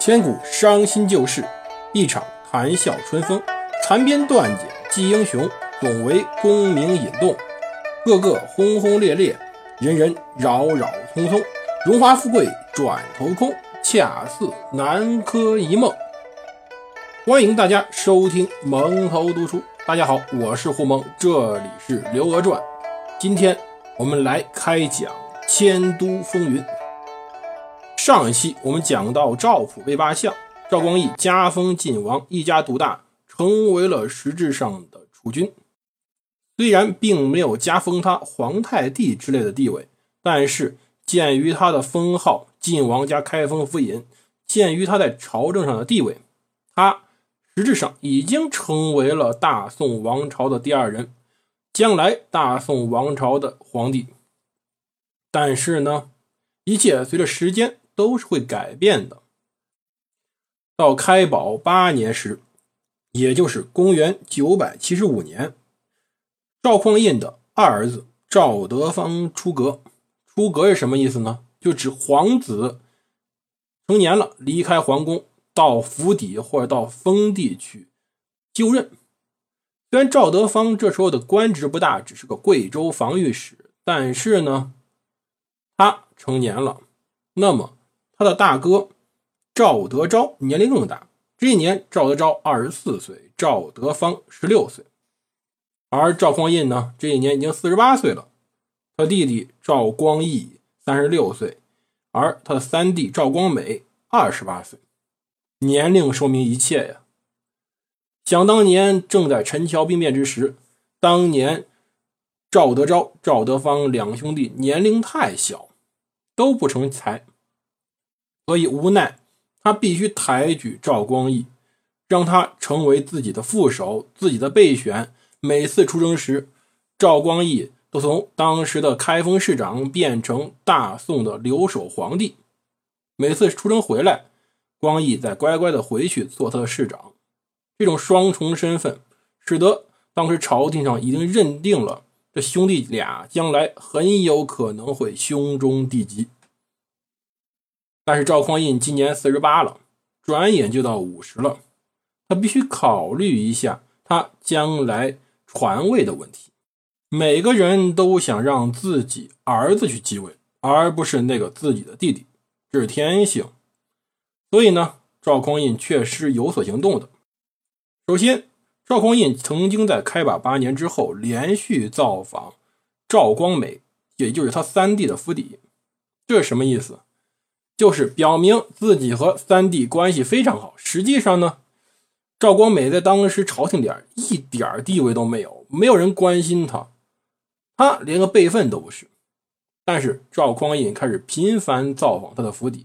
千古伤心旧事，一场谈笑春风。残编断简记英雄，总为功名引动。个个轰轰烈烈，人人扰扰匆匆。荣华富贵转头空，恰似南柯一梦。欢迎大家收听蒙头读书。大家好，我是胡蒙，这里是《刘娥传》。今天我们来开讲迁都风云。上一期我们讲到赵普被罢相，赵光义加封晋王，一家独大，成为了实质上的储君。虽然并没有加封他皇太帝之类的地位，但是鉴于他的封号晋王加开封府尹，鉴于他在朝政上的地位，他实质上已经成为了大宋王朝的第二人，将来大宋王朝的皇帝。但是呢，一切随着时间。都是会改变的。到开宝八年时，也就是公元九百七十五年，赵匡胤的二儿子赵德芳出阁。出阁是什么意思呢？就指皇子成年了，离开皇宫，到府邸或者到封地去就任。虽然赵德芳这时候的官职不大，只是个贵州防御使，但是呢，他成年了，那么。他的大哥赵德昭年龄更大，这一年赵德昭二十四岁，赵德芳十六岁，而赵匡胤呢，这一年已经四十八岁了。他弟弟赵光义三十六岁，而他的三弟赵光美二十八岁，年龄说明一切呀。想当年正在陈桥兵变之时，当年赵德昭、赵德芳两兄弟年龄太小，都不成才。所以无奈，他必须抬举赵光义，让他成为自己的副手、自己的备选。每次出征时，赵光义都从当时的开封市长变成大宋的留守皇帝。每次出征回来，光义再乖乖的回去做他的市长。这种双重身份，使得当时朝廷上已经认定了这兄弟俩将来很有可能会兄终弟及。但是赵匡胤今年四十八了，转眼就到五十了，他必须考虑一下他将来传位的问题。每个人都想让自己儿子去继位，而不是那个自己的弟弟，这是天性。所以呢，赵匡胤确实有所行动的。首先，赵匡胤曾经在开把八年之后连续造访赵光美，也就是他三弟的府邸，这是什么意思？就是表明自己和三弟关系非常好。实际上呢，赵光美在当时朝廷里一点地位都没有，没有人关心他，他连个备份都不是。但是赵匡胤开始频繁造访他的府邸。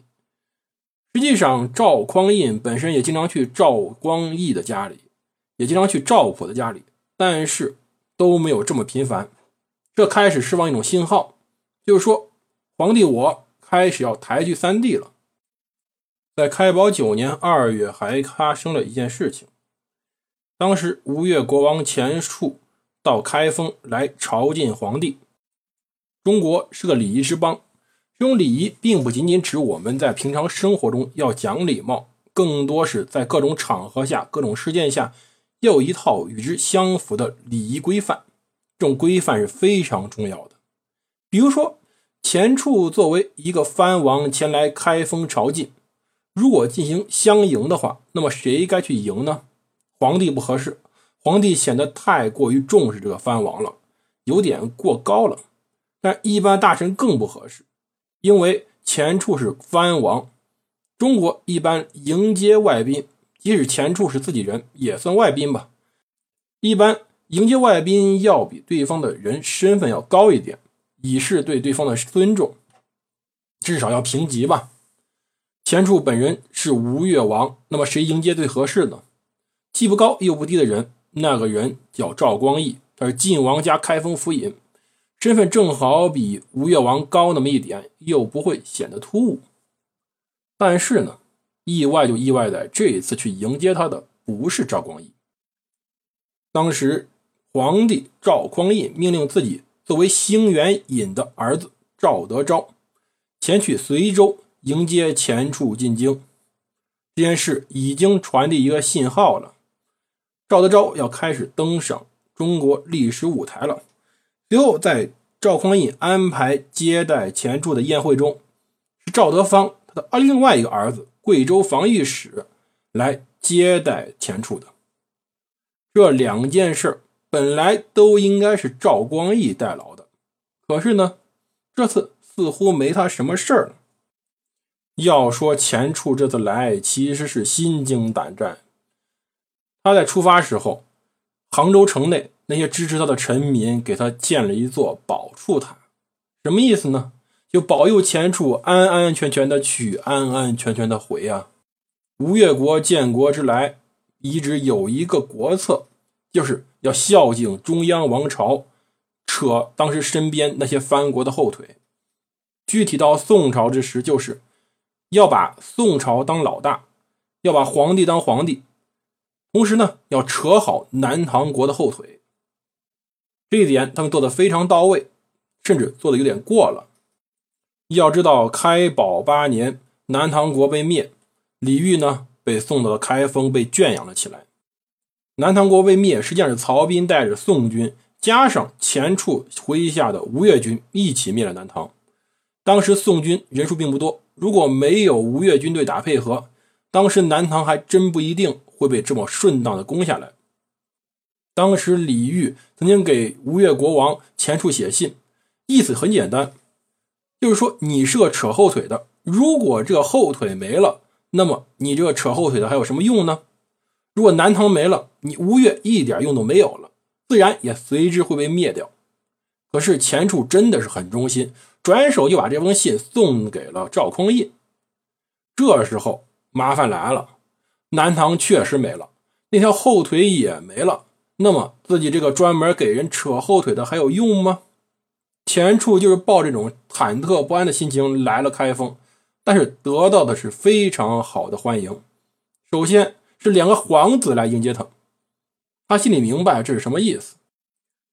实际上，赵匡胤本身也经常去赵光义的家里，也经常去赵普的家里，但是都没有这么频繁。这开始释放一种信号，就是说，皇帝我。开始要抬举三弟了。在开宝九年二月，还发生了一件事情。当时吴越国王钱俶到开封来朝觐皇帝。中国是个礼仪之邦，这种礼仪并不仅仅指我们在平常生活中要讲礼貌，更多是在各种场合下、各种事件下，要有一套与之相符的礼仪规范。这种规范是非常重要的。比如说。钱处作为一个藩王前来开封朝觐，如果进行相迎的话，那么谁该去迎呢？皇帝不合适，皇帝显得太过于重视这个藩王了，有点过高了。但一般大臣更不合适，因为钱处是藩王，中国一般迎接外宾，即使钱处是自己人，也算外宾吧。一般迎接外宾要比对方的人身份要高一点。以示对对方的尊重，至少要平级吧。钱俶本人是吴越王，那么谁迎接最合适呢？既不高又不低的人，那个人叫赵光义，他是晋王家开封府尹，身份正好比吴越王高那么一点，又不会显得突兀。但是呢，意外就意外在这一次去迎接他的不是赵光义。当时皇帝赵匡胤命令自己。作为兴元尹的儿子赵德昭前去随州迎接钱俶进京，这件事已经传递一个信号了，赵德昭要开始登上中国历史舞台了。随后，在赵匡胤安排接待钱处的宴会中，是赵德芳他的另外一个儿子贵州防御使来接待钱处的。这两件事本来都应该是赵光义代劳的，可是呢，这次似乎没他什么事儿了。要说钱处这次来，其实是心惊胆战。他在出发时候，杭州城内那些支持他的臣民给他建了一座宝处塔，什么意思呢？就保佑钱处安安全全的去，安安全全的回啊！吴越国建国之来，一直有一个国策，就是要孝敬中央王朝，扯当时身边那些藩国的后腿。具体到宋朝之时，就是。要把宋朝当老大，要把皇帝当皇帝，同时呢，要扯好南唐国的后腿。这一点他们做的非常到位，甚至做的有点过了。要知道，开宝八年，南唐国被灭，李煜呢被送到了开封，被圈养了起来。南唐国被灭，实际上是曹彬带着宋军，加上前处麾下的吴越军一起灭了南唐。当时宋军人数并不多。如果没有吴越军队打配合，当时南唐还真不一定会被这么顺当的攻下来。当时李煜曾经给吴越国王钱处写信，意思很简单，就是说你是个扯后腿的，如果这后腿没了，那么你这个扯后腿的还有什么用呢？如果南唐没了，你吴越一点用都没有了，自然也随之会被灭掉。可是钱处真的是很忠心。转手就把这封信送给了赵匡胤。这时候麻烦来了，南唐确实没了，那条后腿也没了。那么自己这个专门给人扯后腿的还有用吗？钱处就是抱这种忐忑不安的心情来了开封，但是得到的是非常好的欢迎。首先是两个皇子来迎接他，他心里明白这是什么意思。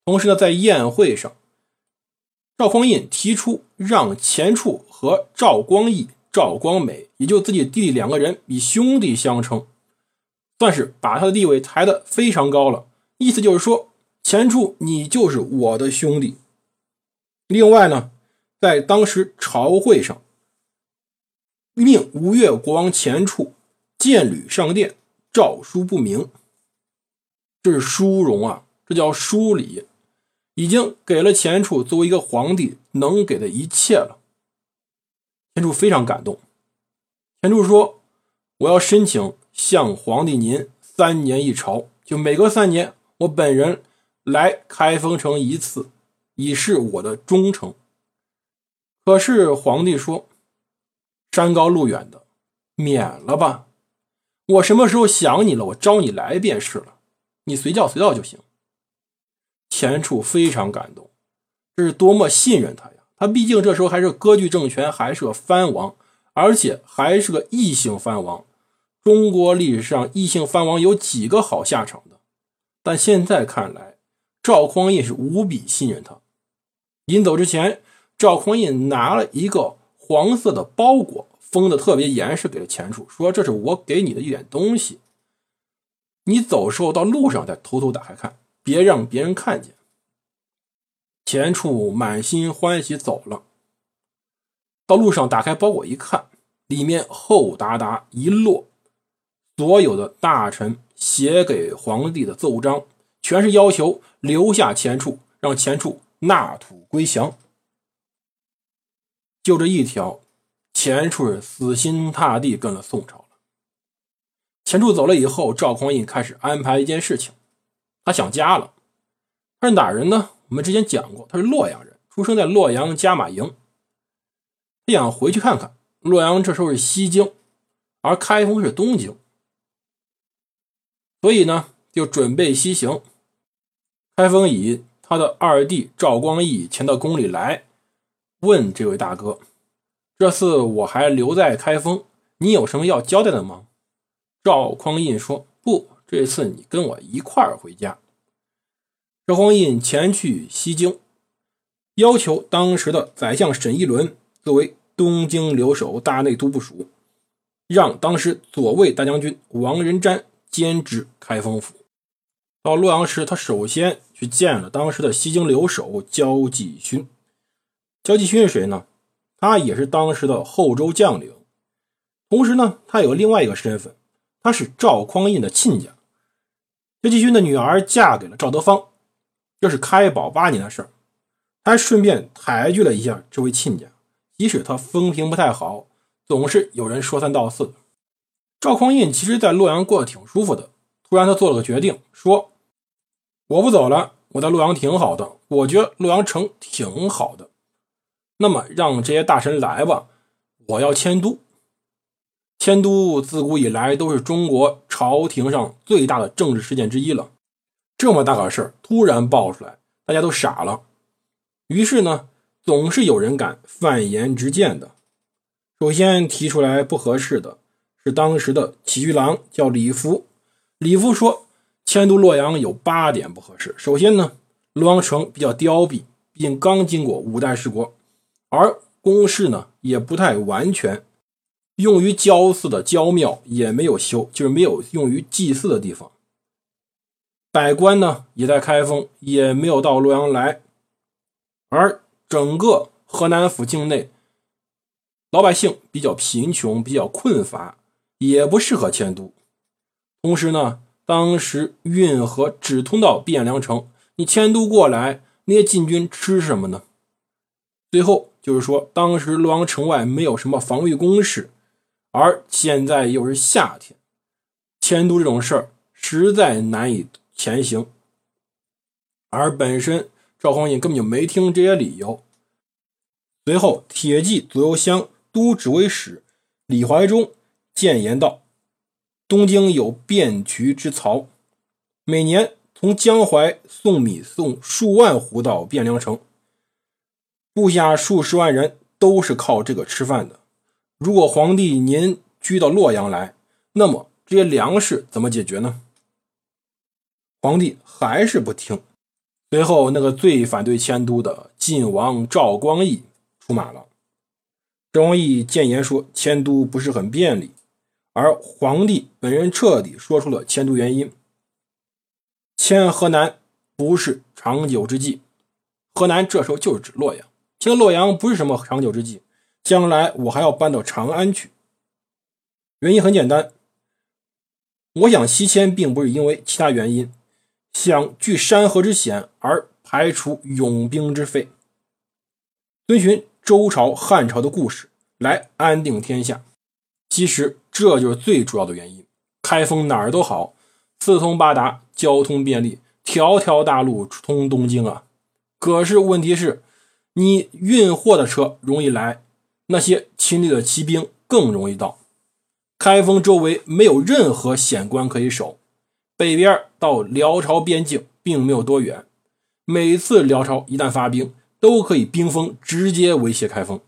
同时呢，在宴会上。赵匡胤提出让钱处和赵光义、赵光美，也就自己弟弟两个人以兄弟相称，算是把他的地位抬得非常高了。意思就是说，钱处你就是我的兄弟。另外呢，在当时朝会上，命吴越国王钱处见履上殿，诏书不明。这是殊荣啊，这叫殊礼。已经给了钱处作为一个皇帝能给的一切了，钱处非常感动。钱处说：“我要申请向皇帝您三年一朝，就每隔三年我本人来开封城一次，以示我的忠诚。”可是皇帝说：“山高路远的，免了吧。我什么时候想你了，我招你来便是了，你随叫随到就行。”钱处非常感动，这是多么信任他呀！他毕竟这时候还是割据政权，还是个藩王，而且还是个异姓藩王。中国历史上异姓藩王有几个好下场的？但现在看来，赵匡胤是无比信任他。临走之前，赵匡胤拿了一个黄色的包裹，封的特别严实，给了钱处，说：“这是我给你的一点东西，你走时候到路上再偷偷打开看。”别让别人看见。钱处满心欢喜走了，到路上打开包裹一看，里面厚哒哒一摞，所有的大臣写给皇帝的奏章，全是要求留下钱处，让钱处纳土归降。就这一条，钱处是死心塌地跟了宋朝了。钱处走了以后，赵匡胤开始安排一件事情。他想家了，他是哪人呢？我们之前讲过，他是洛阳人，出生在洛阳加马营。他想回去看看洛阳，这时候是西京，而开封是东京，所以呢，就准备西行。开封以他的二弟赵光义前到宫里来，问这位大哥：“这次我还留在开封，你有什么要交代的吗？”赵匡胤说：“不。”这次你跟我一块儿回家。赵匡胤前去西京，要求当时的宰相沈一伦作为东京留守大内都部署，让当时左卫大将军王仁瞻兼职开封府。到洛阳时，他首先去见了当时的西京留守焦继勋。焦继勋是谁呢？他也是当时的后周将领，同时呢，他有另外一个身份，他是赵匡胤的亲家。薛继勋的女儿嫁给了赵德芳，这是开宝八年的事儿。还顺便抬举了一下这位亲家，即使他风评不太好，总是有人说三道四。赵匡胤其实在洛阳过得挺舒服的，突然他做了个决定，说：“我不走了，我在洛阳挺好的，我觉得洛阳城挺好的。那么让这些大臣来吧，我要迁都。迁都自古以来都是中国朝廷上最大的政治事件之一了，这么大个事儿突然爆出来，大家都傻了。”于是呢，总是有人敢犯言直谏的。首先提出来不合适的是当时的起居郎，叫李福。李福说，迁都洛阳有八点不合适。首先呢，洛阳城比较凋敝，毕竟刚经过五代十国，而宫室呢也不太完全，用于郊祀的郊庙也没有修，就是没有用于祭祀的地方。百官呢也在开封，也没有到洛阳来。而整个河南府境内，老百姓比较贫穷，比较困乏，也不适合迁都。同时呢，当时运河只通到汴梁城，你迁都过来，那些禁军吃什么呢？最后就是说，当时洛阳城外没有什么防御工事，而现在又是夏天，迁都这种事儿实在难以前行。而本身。赵匡胤根本就没听这些理由。随后，铁骑左右乡都指挥使李怀忠谏言道：“东京有汴渠之曹，每年从江淮送米送数万斛到汴梁城，部下数十万人都是靠这个吃饭的。如果皇帝您居到洛阳来，那么这些粮食怎么解决呢？”皇帝还是不听。随后，那个最反对迁都的晋王赵光义出马了。赵光义谏言说，迁都不是很便利，而皇帝本人彻底说出了迁都原因：迁河南不是长久之计。河南这时候就是指洛阳，迁洛阳不是什么长久之计，将来我还要搬到长安去。原因很简单，我想西迁并不是因为其他原因。想据山河之险而排除勇兵之费，遵循周朝、汉朝的故事来安定天下。其实这就是最主要的原因。开封哪儿都好，四通八达，交通便利，条条大路通东京啊。可是问题是，你运货的车容易来，那些亲历的骑兵更容易到。开封周围没有任何险关可以守。北边到辽朝边境并没有多远，每次辽朝一旦发兵，都可以兵锋直接威胁开封。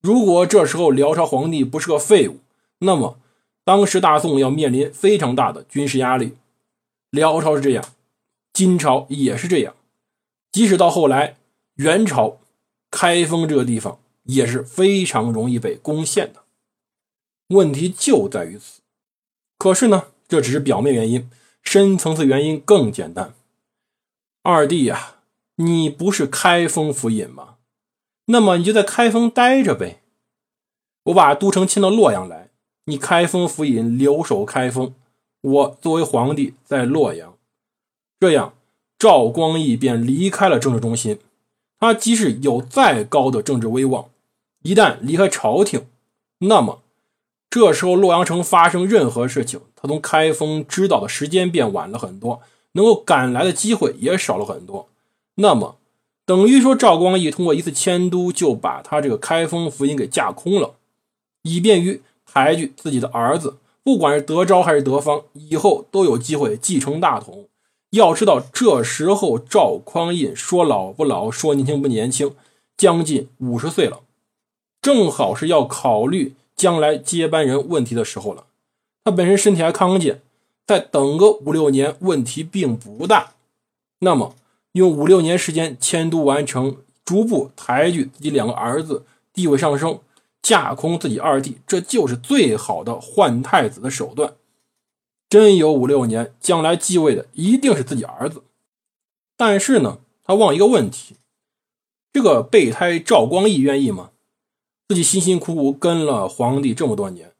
如果这时候辽朝皇帝不是个废物，那么当时大宋要面临非常大的军事压力。辽朝是这样，金朝也是这样，即使到后来元朝，开封这个地方也是非常容易被攻陷的。问题就在于此。可是呢？这只是表面原因，深层次原因更简单。二弟呀，你不是开封府尹吗？那么你就在开封待着呗。我把都城迁到洛阳来，你开封府尹留守开封，我作为皇帝在洛阳。这样，赵光义便离开了政治中心。他即使有再高的政治威望，一旦离开朝廷，那么。这时候，洛阳城发生任何事情，他从开封知道的时间变晚了很多，能够赶来的机会也少了很多。那么，等于说赵光义通过一次迁都，就把他这个开封府尹给架空了，以便于抬举自己的儿子，不管是德昭还是德芳，以后都有机会继承大统。要知道，这时候赵匡胤说老不老，说年轻不年轻，将近五十岁了，正好是要考虑。将来接班人问题的时候了，他本身身体还康健，再等个五六年问题并不大。那么用五六年时间迁都完成，逐步抬举自己两个儿子地位上升，架空自己二弟，这就是最好的换太子的手段。真有五六年，将来继位的一定是自己儿子。但是呢，他忘一个问题：这个备胎赵光义愿意吗？自己辛辛苦苦跟了皇帝这么多年，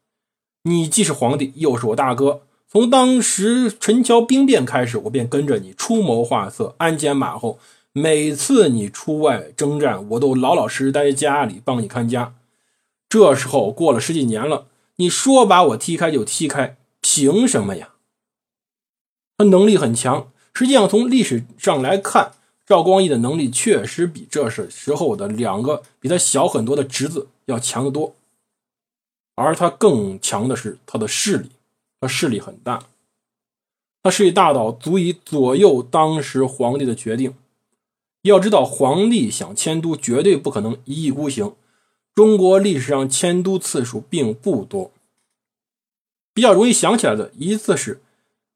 你既是皇帝，又是我大哥。从当时陈桥兵变开始，我便跟着你出谋划策、鞍前马后。每次你出外征战，我都老老实实待在家里帮你看家。这时候过了十几年了，你说把我踢开就踢开，凭什么呀？他能力很强，实际上从历史上来看，赵光义的能力确实比这时时候的两个比他小很多的侄子要强得多。而他更强的是他的势力，他势力很大，他势力大到足以左右当时皇帝的决定。要知道，皇帝想迁都，绝对不可能一意孤行。中国历史上迁都次数并不多，比较容易想起来的一次是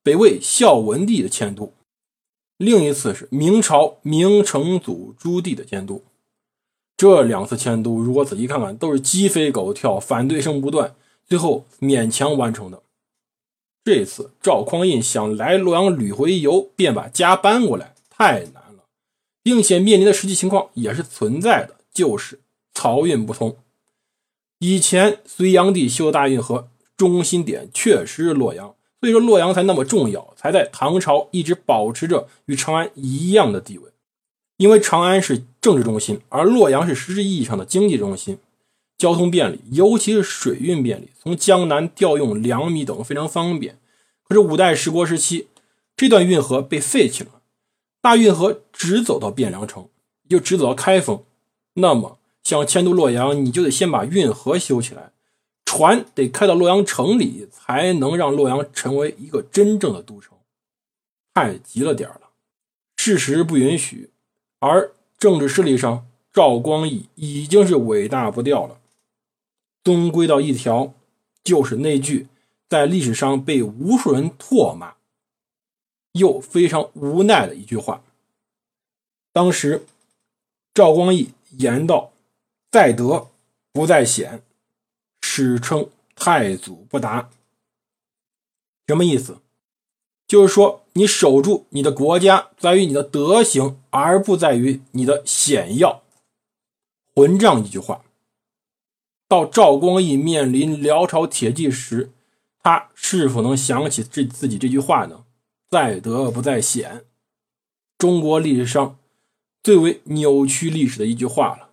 北魏孝文帝的迁都，另一次是明朝明成祖朱棣的迁都。这两次迁都，如果仔细看看，都是鸡飞狗跳，反对声不断，最后勉强完成的。这次赵匡胤想来洛阳旅回游，便把家搬过来，太难了。并且面临的实际情况也是存在的，就是漕运不通。以前隋炀帝修大运河中心点确实是洛阳，所以说洛阳才那么重要，才在唐朝一直保持着与长安一样的地位。因为长安是政治中心，而洛阳是实质意义上的经济中心，交通便利，尤其是水运便利，从江南调用粮米等非常方便。可是五代十国时期，这段运河被废弃了。大运河只走到汴梁城，就只走到开封。那么想迁都洛阳，你就得先把运河修起来，船得开到洛阳城里，才能让洛阳成为一个真正的都城。太急了点了，事实不允许。而政治势力上，赵光义已经是伟大不掉了。终归到一条，就是那句在历史上被无数人唾骂。又非常无奈的一句话。当时赵光义言道：“在德不在显，史称太祖不达。”什么意思？就是说你守住你的国家，在于你的德行，而不在于你的显耀。混账一句话。到赵光义面临辽朝铁骑时，他是否能想起这自己这句话呢？在德不在显，中国历史上最为扭曲历史的一句话了。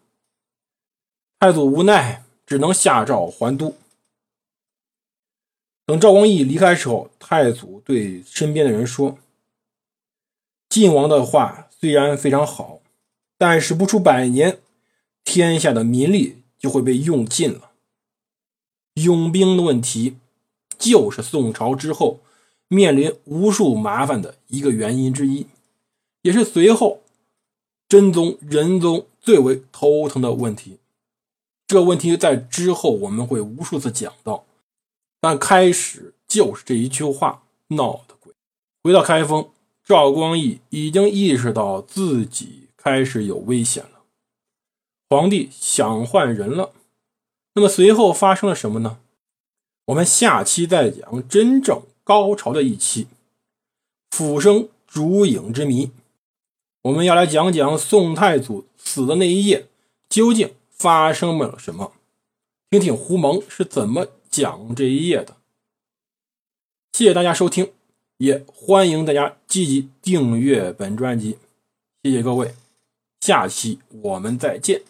太祖无奈，只能下诏还都。等赵光义离开时候，太祖对身边的人说：“晋王的话虽然非常好，但是不出百年，天下的民力就会被用尽了。用兵的问题，就是宋朝之后。”面临无数麻烦的一个原因之一，也是随后真宗仁宗最为头疼的问题。这个问题在之后我们会无数次讲到，但开始就是这一句话闹的鬼。回到开封，赵光义已经意识到自己开始有危险了，皇帝想换人了。那么随后发生了什么呢？我们下期再讲真正。高潮的一期，浮生烛影之谜，我们要来讲讲宋太祖死的那一夜究竟发生了什么，听听胡蒙是怎么讲这一页的。谢谢大家收听，也欢迎大家积极订阅本专辑，谢谢各位，下期我们再见。